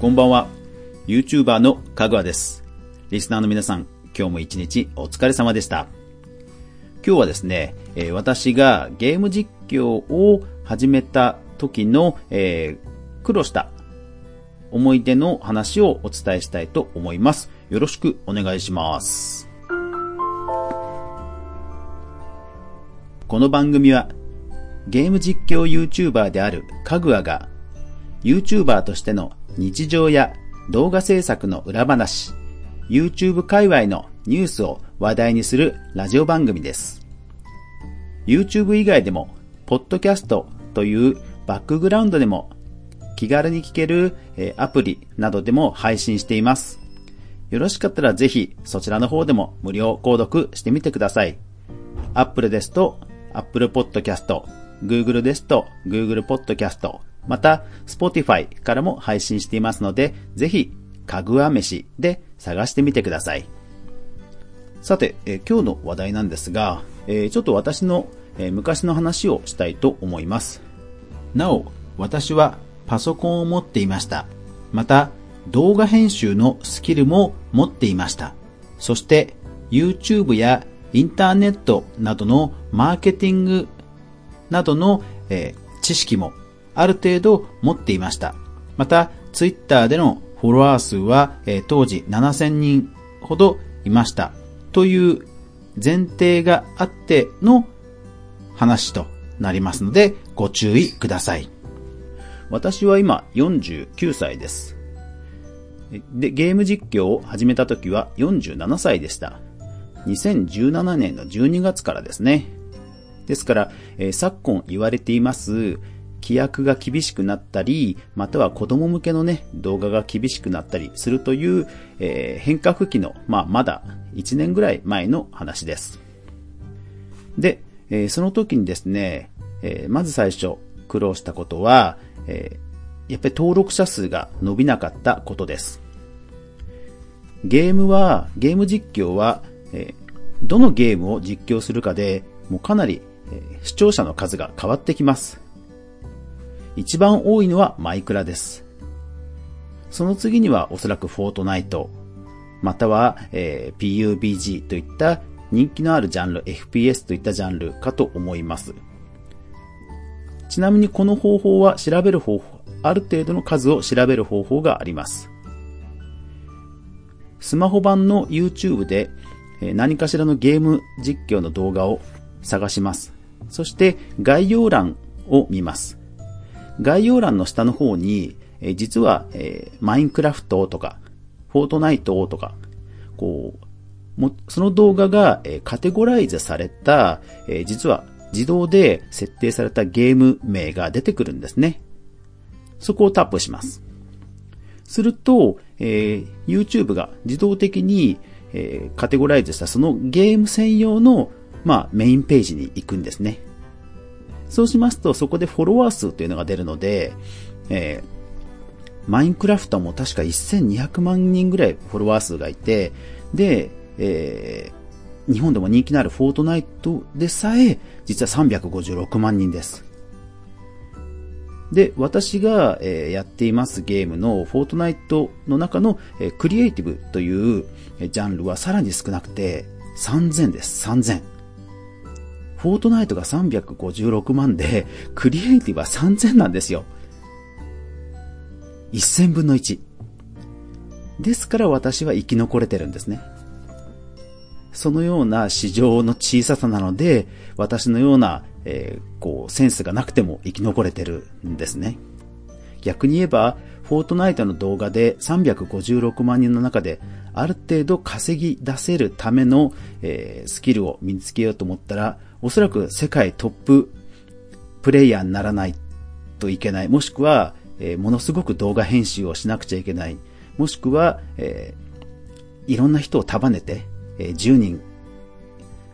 こんばんは。YouTuber のかぐわです。リスナーの皆さん、今日も一日お疲れ様でした。今日はですね、え私がゲーム実況を始めた時の、えー苦労した思い出の話をお伝えしたいと思います。よろしくお願いします。この番組はゲーム実況 YouTuber であるかぐわが YouTuber としての日常や動画制作の裏話、YouTube 界隈のニュースを話題にするラジオ番組です。YouTube 以外でも、ポッドキャストというバックグラウンドでも気軽に聞けるアプリなどでも配信しています。よろしかったらぜひそちらの方でも無料購読してみてください。Apple ですと Apple Podcast、Google ですと Google Podcast、また Spotify からも配信していますので、ぜひかぐわ飯で探してみてください。さて、え今日の話題なんですが、えちょっと私の、え昔の話をしたいと思います。なお、私はパソコンを持っていました。また、動画編集のスキルも持っていました。そして、YouTube やインターネットなどのマーケティングなどの、え知識もある程度持っていました。また、Twitter でのフォロワー数は、えー当時7000人ほどいました。という前提があっての話となりますので、ご注意ください。私は今49歳です。で、ゲーム実況を始めた時は47歳でした。2017年の12月からですね。ですから、えー昨今言われています、規約が厳しくなったり、または子供向けのね、動画が厳しくなったりするという、えー変革期の、まあ、まだ1年ぐらい前の話です。で、えーその時にですね、えーまず最初苦労したことは、えーやっぱり登録者数が伸びなかったことです。ゲームは、ゲーム実況は、えーどのゲームを実況するかで、もうかなり、えー視聴者の数が変わってきます。一番多いのはマイクラです。その次にはおそらくフォートナイト、または、えー PUBG といった人気のあるジャンル、FPS といったジャンルかと思います。ちなみにこの方法は調べる方法、ある程度の数を調べる方法があります。スマホ版の YouTube で何かしらのゲーム実況の動画を探します。そして概要欄を見ます。概要欄の下の方に、え実は、えマインクラフトとか、フォートナイトとか、こう、もその動画が、えカテゴライズされた、え実は自動で設定されたゲーム名が出てくるんですね。そこをタップします。すると、えー YouTube が自動的に、えーカテゴライズしたそのゲーム専用の、まあ、メインページに行くんですね。そうしますと、そこでフォロワー数というのが出るので、えーマインクラフトも確か1200万人ぐらいフォロワー数がいて、で、えー日本でも人気のあるフォートナイトでさえ、実は356万人です。で、私が、えーやっていますゲームのフォートナイトの中の、えークリエイティブというジャンルはさらに少なくて3000です。3000。フォートナイトが356万で、クリエイティブは3000なんですよ。1000分の1。ですから私は生き残れてるんですね。そのような市場の小ささなので、私のような、えーこう、センスがなくても生き残れてるんですね。逆に言えば、フォートナイトの動画で356万人の中で、ある程度稼ぎ出せるための、えースキルを身につけようと思ったら、おそらく世界トッププレイヤーにならないといけない。もしくは、えーものすごく動画編集をしなくちゃいけない。もしくは、えーいろんな人を束ねて、えー10人、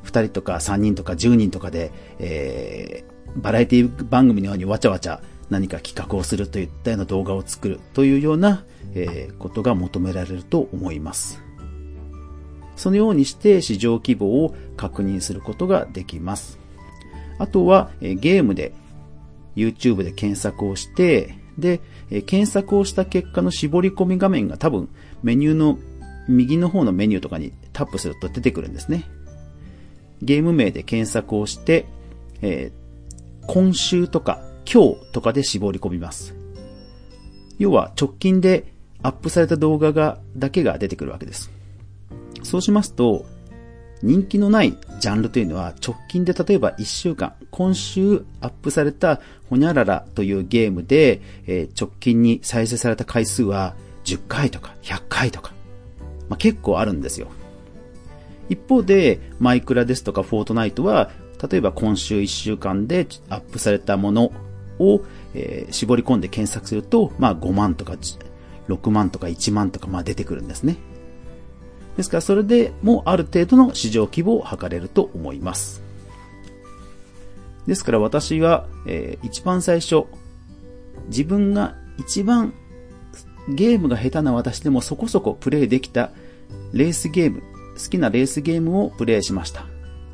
2人とか3人とか10人とかで、えーバラエティ番組のようにわちゃわちゃ何か企画をするといったような動画を作るというような、えことが求められると思います。そのようにして市場規模を確認することができます。あとは、ゲームで YouTube で検索をして、で、検索をした結果の絞り込み画面が多分メニューの右の方のメニューとかにタップすると出てくるんですね。ゲーム名で検索をして、えー、今週とか今日とかで絞り込みます。要は直近でアップされた動画が、だけが出てくるわけです。そうしますと、人気のないジャンルというのは直近で例えば1週間、今週アップされたホニャララというゲームで、えー、直近に再生された回数は10回とか100回とか、まあ、結構あるんですよ。一方で、マイクラですとかフォートナイトは、例えば今週1週間でアップされたものを、えー、絞り込んで検索すると、まあ5万とか6万とか1万とかまあ出てくるんですね。ですからそれでもある程度の市場規模を測れると思います。ですから私は、えー、一番最初、自分が一番ゲームが下手な私でもそこそこプレイできたレースゲーム、好きなレースゲームをプレイしました。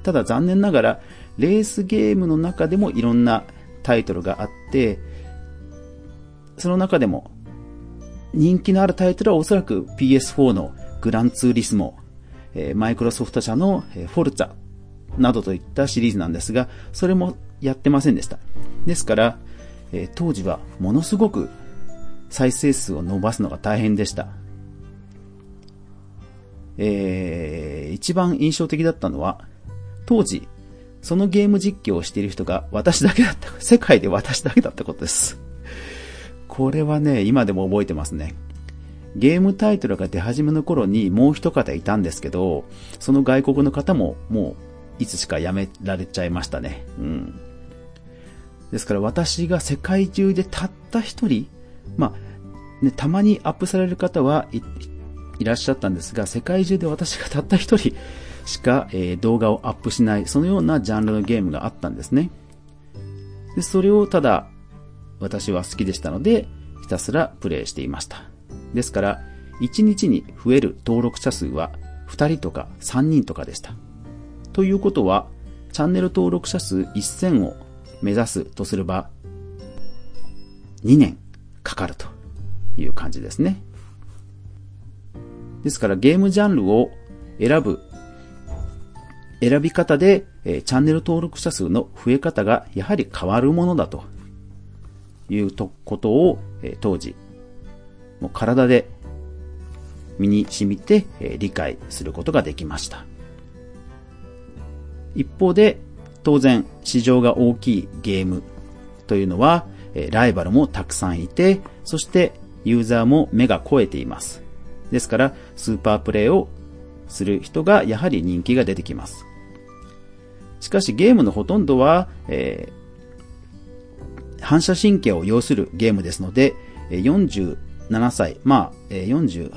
ただ残念ながら、レースゲームの中でもいろんなタイトルがあって、その中でも人気のあるタイトルはおそらく PS4 のグランツーリスモ、えマイクロソフト社の、えフォルツァなどといったシリーズなんですが、それもやってませんでした。ですから、え当時はものすごく再生数を伸ばすのが大変でした。えー、一番印象的だったのは、当時、そのゲーム実況をしている人が私だけだった、世界で私だけだったことです。これはね、今でも覚えてますね。ゲームタイトルが出始めの頃にもう一方いたんですけど、その外国の方ももういつしか辞められちゃいましたね。うん。ですから私が世界中でたった一人、まあ、ね、たまにアップされる方はいらっしゃったんですが、世界中で私がたった一人しか、えー、動画をアップしない、そのようなジャンルのゲームがあったんですね。で、それをただ私は好きでしたので、ひたすらプレイしていました。ですから、1日に増える登録者数は2人とか3人とかでした。ということは、チャンネル登録者数1000を目指すとすれば、2年かかるという感じですね。ですからゲームジャンルを選ぶ、選び方で、えー、チャンネル登録者数の増え方がやはり変わるものだということを、えー、当時もう体で身に染みて、え理解することができました。一方で、当然市場が大きいゲームというのは、えライバルもたくさんいて、そしてユーザーも目が肥えています。ですから、スーパープレイをする人がやはり人気が出てきます。しかしゲームのほとんどは、えー、反射神経を要するゲームですので、40 7歳、まあ、え40、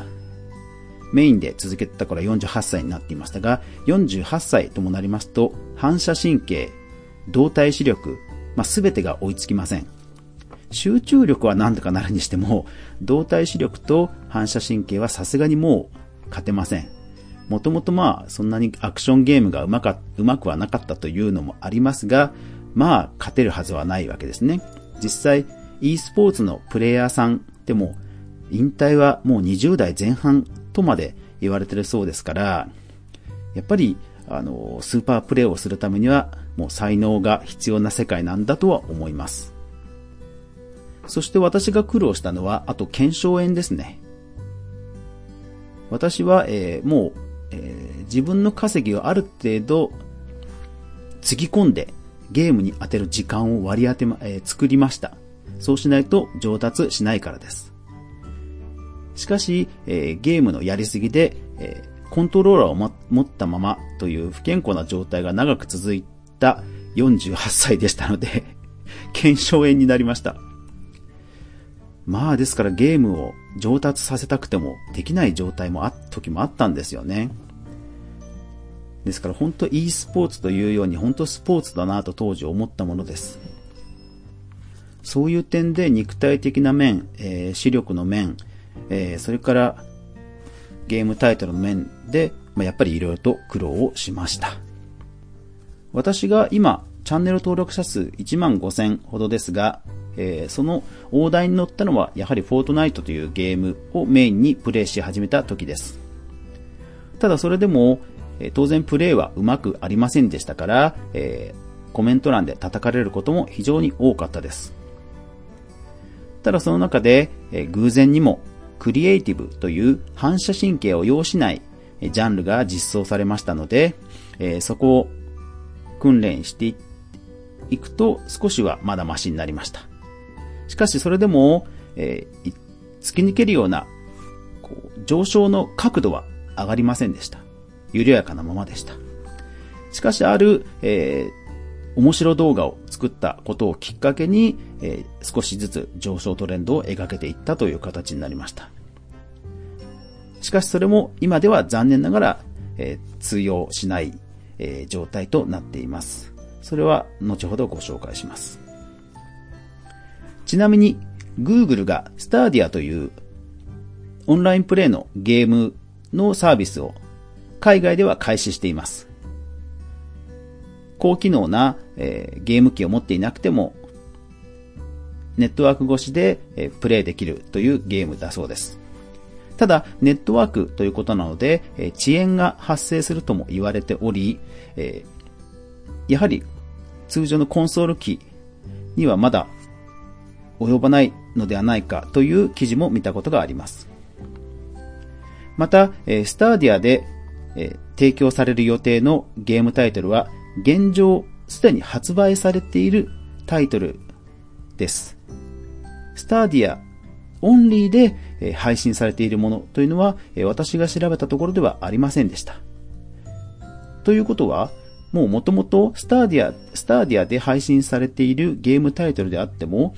メインで続けてたから48歳になっていましたが、48歳ともなりますと、反射神経、動体視力、まあ、全てが追いつきません。集中力は何とかなるにしても、動体視力と反射神経はさすがにもう勝てません。もともとまあ、そんなにアクションゲームがうまか、うまくはなかったというのもありますが、まあ、勝てるはずはないわけですね。実際、e スポーツのプレイヤーさんでも、引退はもう20代前半とまで言われてるそうですから、やっぱり、あの、スーパープレイをするためには、もう才能が必要な世界なんだとは思います。そして私が苦労したのは、あと検証炎ですね。私は、えー、もう、えー、自分の稼ぎをある程度、つぎ込んで、ゲームに当てる時間を割り当てま、えー、作りました。そうしないと上達しないからです。しかし、えー、ゲームのやりすぎで、えー、コントローラーを持ったままという不健康な状態が長く続いた48歳でしたので 検証炎になりました。まあですからゲームを上達させたくてもできない状態もあ、時もあったんですよね。ですから本当 e スポーツというように本当スポーツだなと当時思ったものです。そういう点で肉体的な面、えー、視力の面、えー、それからゲームタイトルの面で、まあ、やっぱり色々と苦労をしました。私が今、チャンネル登録者数1万5000ほどですが、えー、その大台に乗ったのはやはりフォートナイトというゲームをメインにプレイし始めた時です。ただそれでも、えー、当然プレイはうまくありませんでしたから、えー、コメント欄で叩かれることも非常に多かったです。ただその中で、え、偶然にもクリエイティブという反射神経を要しないジャンルが実装されましたので、えー、そこを訓練していくと少しはまだマシになりました。しかしそれでも、えー、突き抜けるようなこう上昇の角度は上がりませんでした。緩やかなままでした。しかしある、えー、面白動画を作ったことをきっかけに、えー、少しずつ上昇トレンドを描けていったという形になりました。しかしそれも今では残念ながら、えー、通用しない、えー、状態となっています。それは後ほどご紹介します。ちなみに Google が Stadia というオンラインプレイのゲームのサービスを海外では開始しています。高機能な、えー、ゲーム機を持っていなくてもネットワーク越しで、えー、プレイできるというゲームだそうです。ただ、ネットワークということなので、えー、遅延が発生するとも言われており、えー、やはり通常のコンソール機にはまだ及ばないのではないかという記事も見たことがあります。また、え Stadia で、え提供される予定のゲームタイトルは現状すでに発売されているタイトルです。 Stadia オンリーで、配信されているものというのは、私が調べたところではありませんでした。ということは、もう元々 Stadia、Stadia で配信されているゲームタイトルであっても、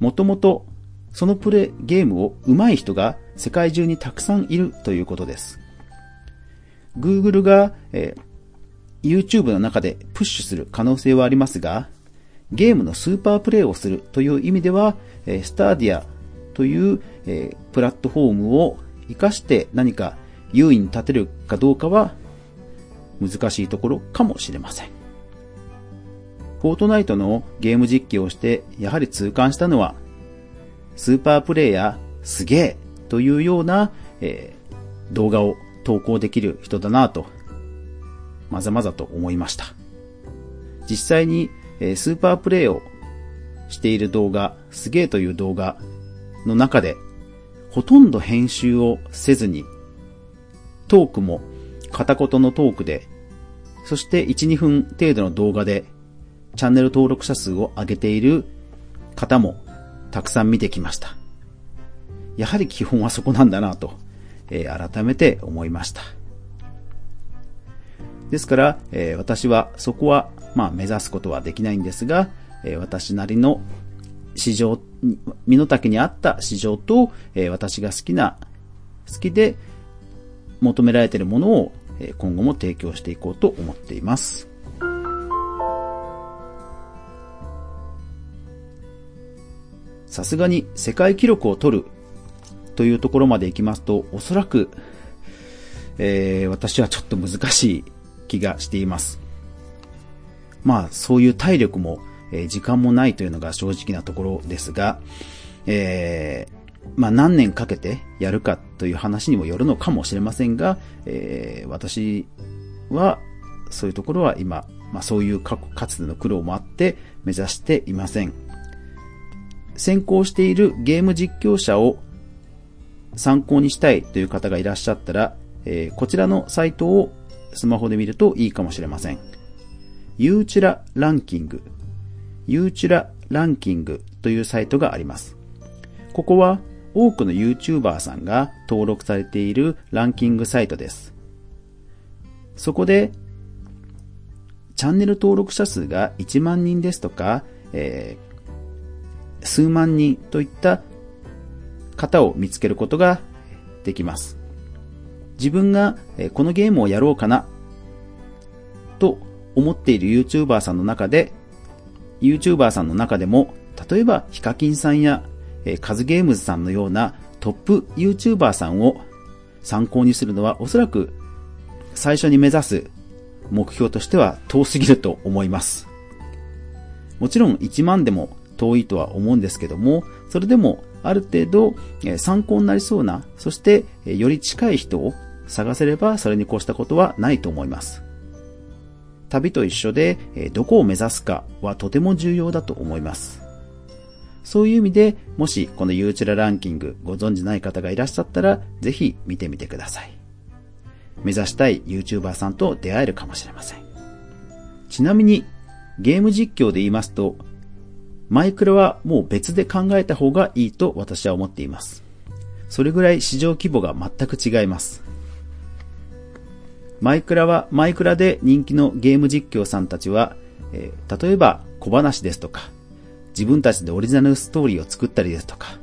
もともとそのプレゲームを上手い人が世界中にたくさんいるということです。Google が、えー、YouTube の中でプッシュする可能性はありますが、ゲームのスーパープレイをするという意味では、スターディアという、プラットフォームを活かして何か優位に立てるかどうかは難しいところかもしれません。フォートナイトのゲーム実況をしてやはり痛感したのは、スーパープレイヤーすげえというような、えー、動画を投稿できる人だなと、まざまざと思いました。実際に、え、スーパープレイをしている動画、すげえという動画の中で、ほとんど編集をせずに、トークも片言のトークで、そして1、2分程度の動画でチャンネル登録者数を上げている方もたくさん見てきました。やはり基本はそこなんだなと、えー、改めて思いました。ですから、えー、私はそこは、まあ、目指すことはできないんですが、えー、私なりの市場、身の丈に合った市場と、え私が好きな、好きで求められているものを今後も提供していこうと思っています。さすがに世界記録を取るというところまで行きますと、おそらく、えー、私はちょっと難しい気がしています。まあ、そういう体力も、えー、時間もないというのが正直なところですが、えー、まあ何年かけてやるかという話にもよるのかもしれませんが、えー、私はそういうところは今、まあそういうかつての苦労もあって目指していません。先行しているゲーム実況者を参考にしたいという方がいらっしゃったら、えー、こちらのサイトをスマホで見るといいかもしれません。ユーチュラランキング、ユーチュラランキングというサイトがあります。ここは多くの YouTuber さんが登録されているランキングサイトです。そこで、チャンネル登録者数が1万人ですとか、えー、数万人といった方を見つけることができます。自分がこのゲームをやろうかなと思っている YouTuber さんの中で、YouTuber さんの中でも、例えばヒカキンさんやカズゲームズさんのようなトップ YouTuber さんを参考にするのはおそらく最初に目指す目標としては遠すぎると思います。もちろん1万でも遠いとは思うんですけども、それでもある程度、参考になりそうな、そして、より近い人を探せればそれに越したことはないと思います。旅と一緒で、えどこを目指すかはとても重要だと思います。そういう意味で、もしこのユーチュラランキングご存知ない方がいらっしゃったら、ぜひ見てみてください。目指したい YouTuber さんと出会えるかもしれません。ちなみに、ゲーム実況で言いますと、マイクラはもう別で考えた方がいいと私は思っています。それぐらい市場規模が全く違います。マイクラはマイクラで人気のゲーム実況さんたちは、えー、例えば小話ですとか、自分たちでオリジナルストーリーを作ったりですとか、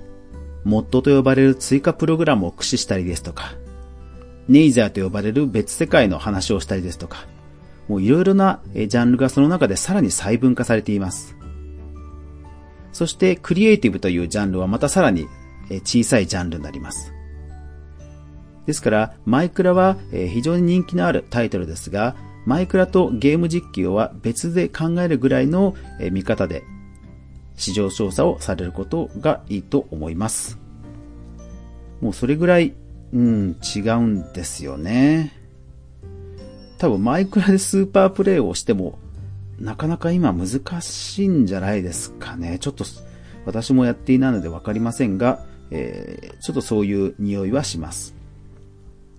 モッドと呼ばれる追加プログラムを駆使したりですとか、ネイザーと呼ばれる別世界の話をしたりですとか、もういろいろなジャンルがその中でさらに細分化されています。そしてクリエイティブというジャンルはまたさらに小さいジャンルになります。ですから、マイクラは非常に人気のあるタイトルですが、マイクラとゲーム実況は別で考えるぐらいの見方で市場調査をされることがいいと思います。もうそれぐらいうん、違うんですよね。多分マイクラでスーパープレイをしても、なかなか今難しいんじゃないですかね。ちょっと私もやっていないのでわかりませんが、えー、ちょっとそういう匂いはします。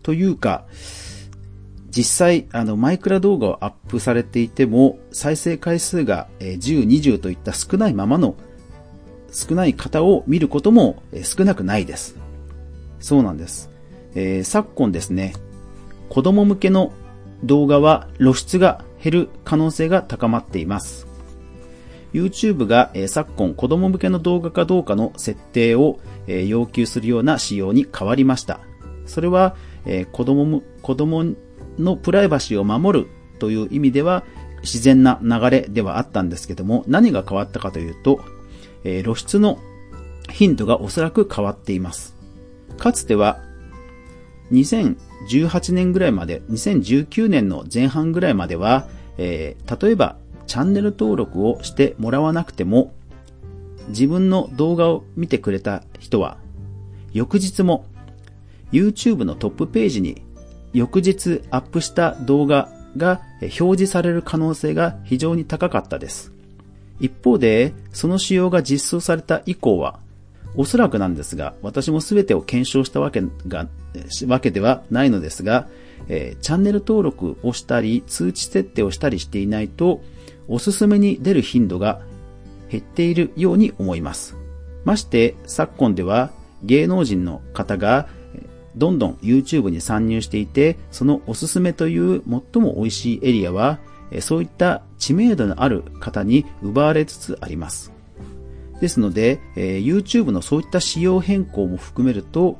というか、実際、あの、マイクラ動画をアップされていても、再生回数が10、20といった少ないままの、少ない方を見ることも少なくないです。そうなんです。えー、昨今ですね、子供向けの動画は露出が減る可能性が高まっています。YouTube が、え、昨今子供向けの動画かどうかの設定を、え、要求するような仕様に変わりました。それは、えー、子供も子供のプライバシーを守るという意味では自然な流れではあったんですけども、何が変わったかというと、えー、露出の頻度がおそらく変わっています。かつては2018年ぐらいまで、2019年の前半ぐらいまでは、えー、例えばチャンネル登録をしてもらわなくても、自分の動画を見てくれた人は、翌日も YouTube のトップページに翌日アップした動画が表示される可能性が非常に高かったです。一方で、その仕様が実装された以降は、おそらくなんですが、私も全てを検証したわけが、わけではないのですが、えー、チャンネル登録をしたり、通知設定をしたりしていないと、おすすめに出る頻度が減っているように思います。まして、昨今では芸能人の方がどんどん YouTube に参入していて、そのおすすめという最も美味しいエリアは、そういった知名度のある方に奪われつつあります。ですので、え、YouTube のそういった仕様変更も含めると、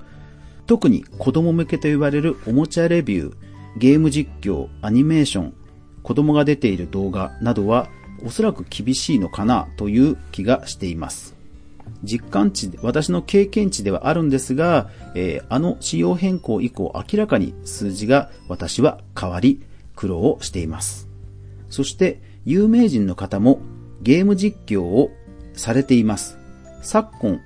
特に子供向けと言われるおもちゃレビュー、ゲーム実況、アニメーション、子供が出ている動画などはおそらく厳しいのかなという気がしています。実感値、私の経験値ではあるんですが、えー、あの仕様変更以降明らかに数字が私は変わり苦労をしています。そして有名人の方もゲーム実況をされています。昨今、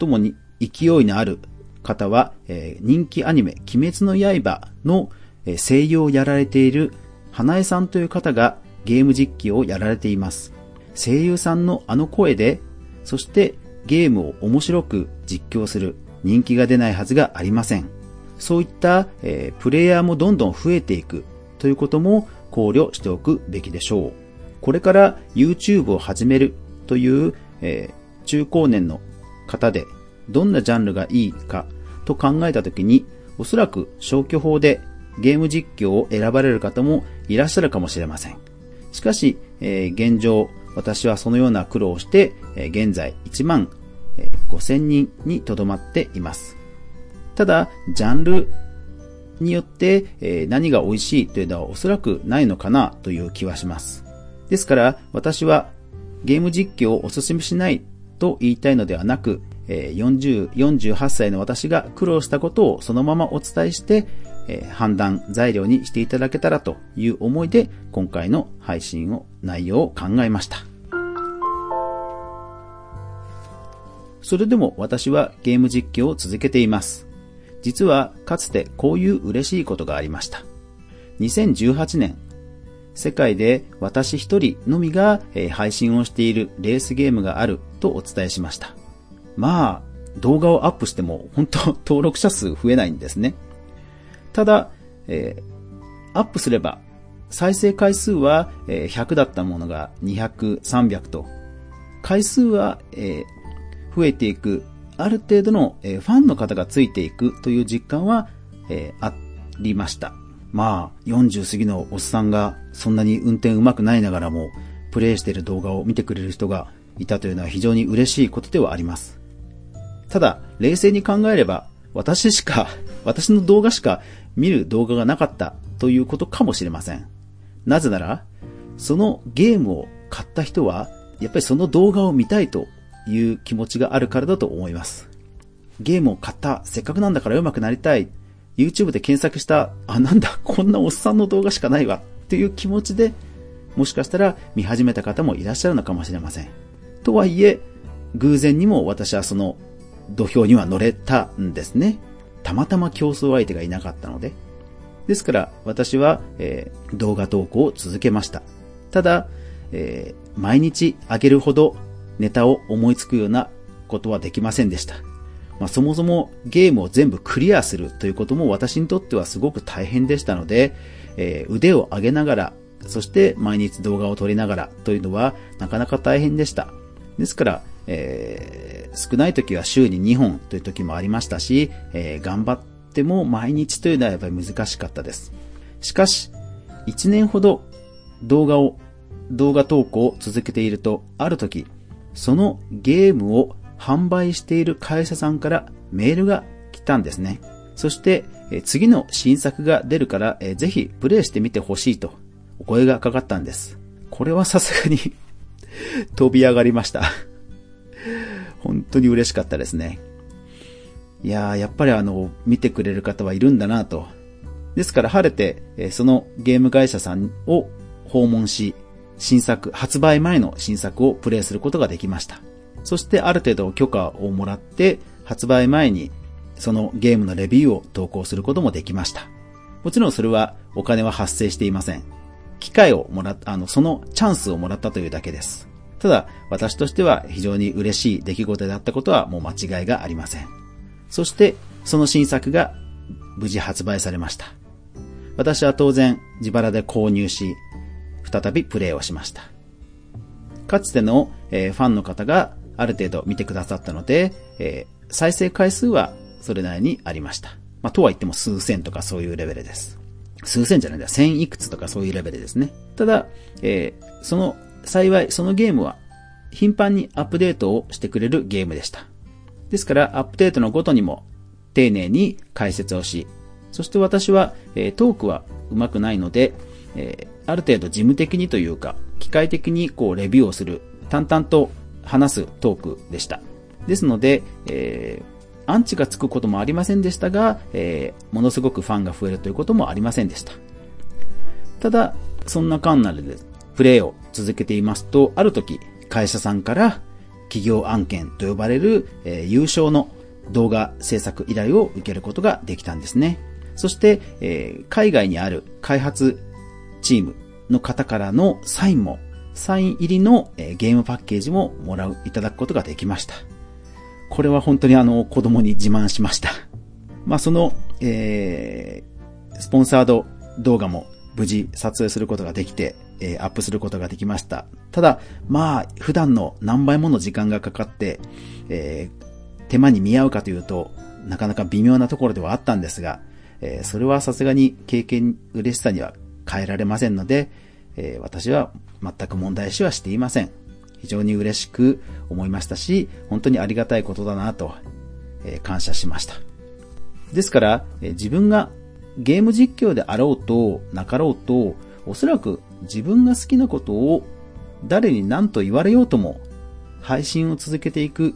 最もに勢いのある方は、えー、人気アニメ、鬼滅の刃の、え、声優をやられている花江さんという方がゲーム実況をやられています。声優さんのあの声で、そしてゲームを面白く実況する人気が出ないはずがありません。そういった、えー、プレイヤーもどんどん増えていくということも考慮しておくべきでしょう。これから YouTube を始めるという、えー、中高年の方でどんなジャンルがいいかと考えたときに、おそらく消去法でゲーム実況を選ばれる方もいらっしゃるかもしれません。しかし、えー、現状、私はそのような苦労をして、現在1万5000人にとどまっています。ただ、ジャンルによって、何が美味しいというのはおそらくないのかなという気はします。ですから、私はゲーム実況をお勧めしないと言いたいのではなく、40、48歳の私が苦労したことをそのままお伝えして、判断材料にしていただけたらという思いで今回の配信を内容を考えました。それでも私はゲーム実況を続けています。実はかつてこういう嬉しいことがありました。2018年、世界で私一人のみが配信をしているレースゲームがあるとお伝えしました。まあ、動画をアップしても本当登録者数増えないんですね。ただ、えー、アップすれば再生回数は100だったものが200、300と、回数は増えていく、ある程度のファンの方がついていくという実感はえありました。まあ、40過ぎのおっさんがそんなに運転上手くないながらも、プレイしている動画を見てくれる人がいたというのは非常に嬉しいことではあります。ただ、冷静に考えれば、私しか、私の動画しか見る動画がなかったということかもしれません。なぜなら、そのゲームを買った人は、やっぱりその動画を見たいという気持ちがあるからだと思います。ゲームを買った、せっかくなんだから上手くなりたい、YouTube で検索した、あ、なんだ、こんなおっさんの動画しかないわ、っていう気持ちで、もしかしたら見始めた方もいらっしゃるのかもしれません。とはいえ、偶然にも私はその土俵には乗れたんですね。たまたま競争相手がいなかったので。ですから私は、えー、動画投稿を続けました。ただ、えー、毎日上げるほどネタを思いつくようなことはできませんでした。まあ、そもそもゲームを全部クリアするということも私にとってはすごく大変でしたので、えー、腕を上げながら、そして毎日動画を撮りながらというのはなかなか大変でした。ですから、えー、少ない時は週に2本という時もありましたし、えー、頑張っても毎日というのはやっぱり難しかったです。しかし、1年ほど動画を、動画投稿を続けていると、ある時、そのゲームを販売している会社さんからメールが来たんですね。そして、次の新作が出るから、ぜひプレイしてみてほしいとお声がかかったんです。これはさすがに 飛び上がりました本当に嬉しかったですね。いやー、やっぱりあの、見てくれる方はいるんだなと。ですから晴れて、そのゲーム会社さんを訪問し、新作、発売前の新作をプレイすることができました。そしてある程度許可をもらって、発売前にそのゲームのレビューを投稿することもできました。もちろんそれはお金は発生していません。機会をもらった、あの、そのチャンスをもらったというだけです。ただ、私としては非常に嬉しい出来事だったことはもう間違いがありません。そして、その新作が無事発売されました。私は当然自腹で購入し、再びプレイをしました。かつての、えー、ファンの方がある程度見てくださったので、えー、再生回数はそれなりにありました。まあ、とは言っても数千とかそういうレベルです。数千じゃないんだ、千いくつとかそういうレベルですね。ただ、えー、その幸いそのゲームは頻繁にアップデートをしてくれるゲームでした。ですからアップデートのごとにも丁寧に解説をし、そして私は、えー、トークは上手くないので、え、ある程度事務的にというか、機械的にこうレビューをする、淡々と話すトークでした。ですので、えー、アンチがつくこともありませんでしたが、えー、ものすごくファンが増えるということもありませんでした。ただ、そんなカンナでプレイを続けていますと、ある時、会社さんから企業案件と呼ばれる、えー、優勝の動画制作依頼を受けることができたんですね。そして、えー、海外にある開発チームの方からのサインも、サイン入りの、ゲームパッケージももらう、いただくことができました。これは本当にあの、子供に自慢しました。まあ、その、えー、スポンサード動画も無事撮影することができて、えー、アップすることができました。ただ、まあ、普段の何倍もの時間がかかって、えー、手間に見合うかというと、なかなか微妙なところではあったんですが、えー、それはさすがに経験嬉しさには変えられませんので、え私は全く問題視はしていません。非常に嬉しく思いましたし、本当にありがたいことだなと、え感謝しました。ですから、え自分がゲーム実況であろうと、なかろうと、おそらく自分が好きなことを誰に何と言われようとも配信を続けていく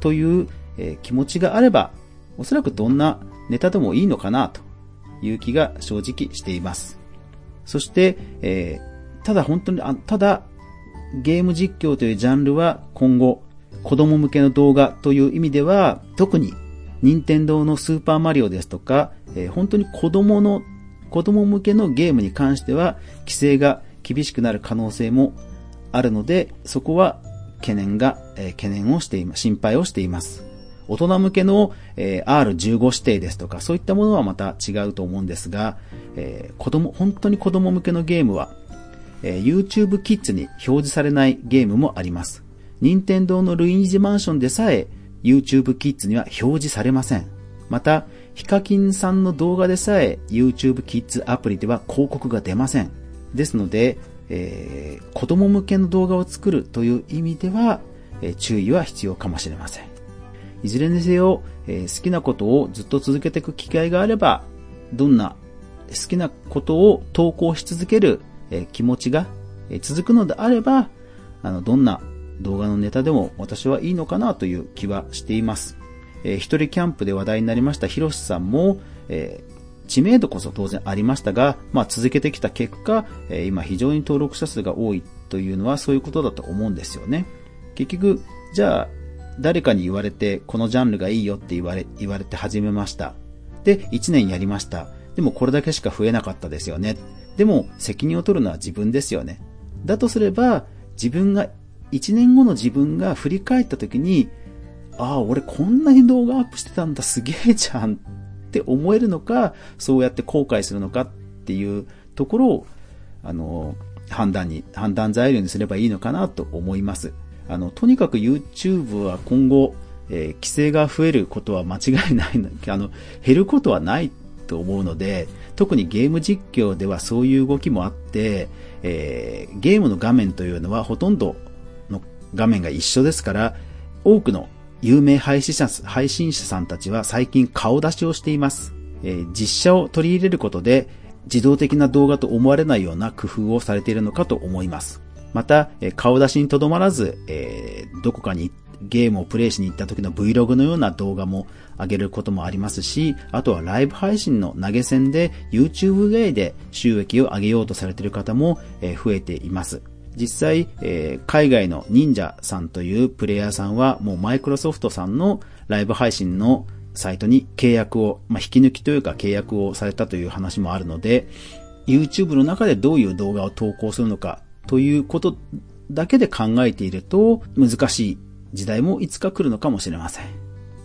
というえ気持ちがあれば、おそらくどんなネタでもいいのかなという気が正直しています。そして、えー、ただ本当にあ、ただゲーム実況というジャンルは今後子供向けの動画という意味では、特に任天堂のスーパーマリオですとか、えー、本当に子供の、子供向けのゲームに関しては、規制が厳しくなる可能性もあるので、そこは懸念が、えー、懸念をしています、心配をしています。大人向けの、えー、R15 指定ですとか、そういったものはまた違うと思うんですが、えー、子供、本当に子供向けのゲームは、えー、YouTube Kids に表示されないゲームもあります。任天堂のルイージマンションでさえ YouTube Kids には表示されません。また、ヒカキンさんの動画でさえ YouTube Kids アプリでは広告が出ません。ですので、えー、子供向けの動画を作るという意味では、えー、注意は必要かもしれません。いずれにせよ、えー、好きなことをずっと続けていく機会があれば、どんな好きなことを投稿し続ける、えー、気持ちが、続くのであれば、あの、どんな動画のネタでも私はいいのかなという気はしています。えー、一人キャンプで話題になりましたヒロシさんも、えー、知名度こそ当然ありましたが、まあ続けてきた結果、えー、今非常に登録者数が多いというのはそういうことだと思うんですよね。結局、じゃあ、誰かに言われて、このジャンルがいいよって言われ、言われて始めました。で、1年やりました。でもこれだけしか増えなかったですよね。でも、責任を取るのは自分ですよね。だとすれば、自分が、1年後の自分が振り返った時に、ああ、俺こんなに動画アップしてたんだ、すげえじゃんって思えるのか、そうやって後悔するのかっていうところを、あの、判断に、判断材料にすればいいのかなと思います。あの、とにかく YouTube は今後、えー、規制が増えることは間違いない、あの、減ることはないと思うので、特にゲーム実況ではそういう動きもあって、えー、ゲームの画面というのはほとんどの画面が一緒ですから、多くの有名配信者配信者さんたちは最近顔出しをしています。えー、実写を取り入れることで、自動的な動画と思われないような工夫をされているのかと思います。また、顔出しにとどまらず、えー、どこかにゲームをプレイしに行った時の Vlog のような動画も上げることもありますし、あとはライブ配信の投げ銭で YouTube 以外で収益を上げようとされている方も増えています。実際、えー、海外の忍者さんというプレイヤーさんはもうマイクロソフトさんのライブ配信のサイトに契約を、まあ、引き抜きというか契約をされたという話もあるので、YouTube の中でどういう動画を投稿するのかということだけで考えていると難しい時代もいつか来るのかもしれません。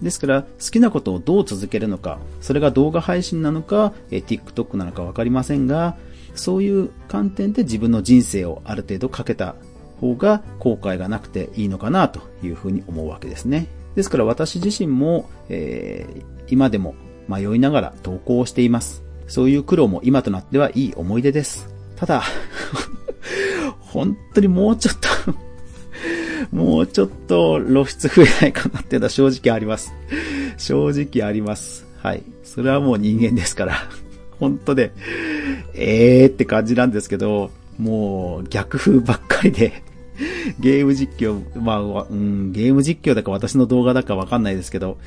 ですから、好きなことをどう続けるのか、それが動画配信なのか、え TikTok なのかわかりませんが、そういう観点で自分の人生をある程度かけた方が後悔がなくていいのかなというふうに思うわけですね。ですから私自身も、えー、今でも迷いながら投稿をしています。そういう苦労も今となってはいい思い出です。ただ本当にもうちょっと もうちょっと露出増えないかなっていうのは正直あります。正直あります。はい。それはもう人間ですから。本当で、えーって感じなんですけど、もう逆風ばっかりでゲーム実況、まあ、うん、ゲーム実況だか私の動画だかわかんないですけど、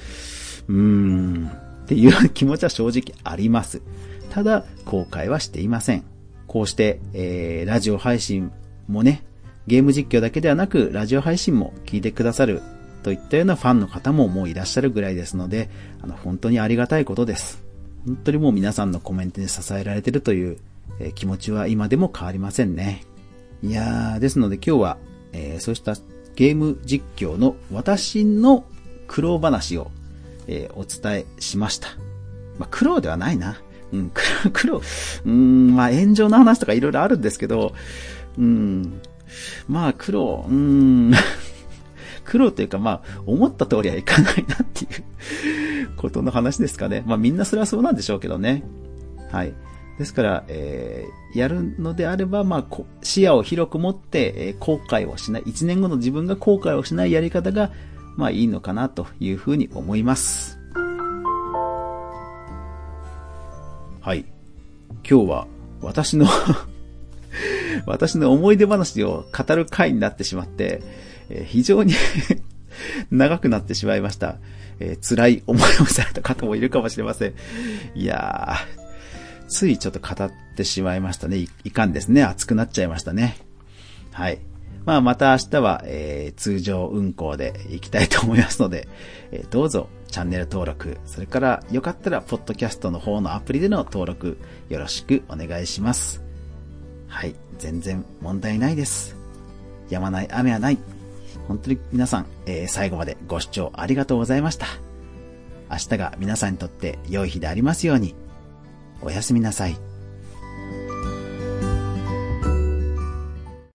うーん、っていう気持ちは正直あります。ただ、後悔はしていません。こうして、えー、ラジオ配信もね、ゲーム実況だけではなく、ラジオ配信も聞いてくださるといったようなファンの方ももういらっしゃるぐらいですので、あの、本当にありがたいことです。本当にもう皆さんのコメントに支えられてるという、えー、気持ちは今でも変わりませんね。いやー、ですので今日は、えー、そうしたゲーム実況の私の苦労話を、えー、お伝えしました。まあ、苦労ではないな。うん、苦労、うん、まあ、炎上の話とかいろいろあるんですけど、うん、まあ、苦労、うん、苦労というか、まあ、思った通りはいかないなっていうことの話ですかね。まあ、みんなそれはそうなんでしょうけどね。はい。ですから、えー、やるのであれば、まあ、視野を広く持って、えー、後悔をしない、1年後の自分が後悔をしないやり方が、まあ、いいのかなというふうに思います。はい。今日は、私の 私の思い出話を語る回になってしまって、えー、非常に 長くなってしまいました。えー、辛い思いをされた方もいるかもしれません。いやー、ついちょっと語ってしまいましたねい。いかんですね。熱くなっちゃいましたね。はい。まあまた明日は、えー、通常運行で行きたいと思いますので、えー、どうぞチャンネル登録、それからよかったらポッドキャストの方のアプリでの登録よろしくお願いします。はい、全然問題ないです。止まない雨はない。本当に皆さん、えー、最後までご視聴ありがとうございました。明日が皆さんにとって良い日でありますように。おやすみなさい。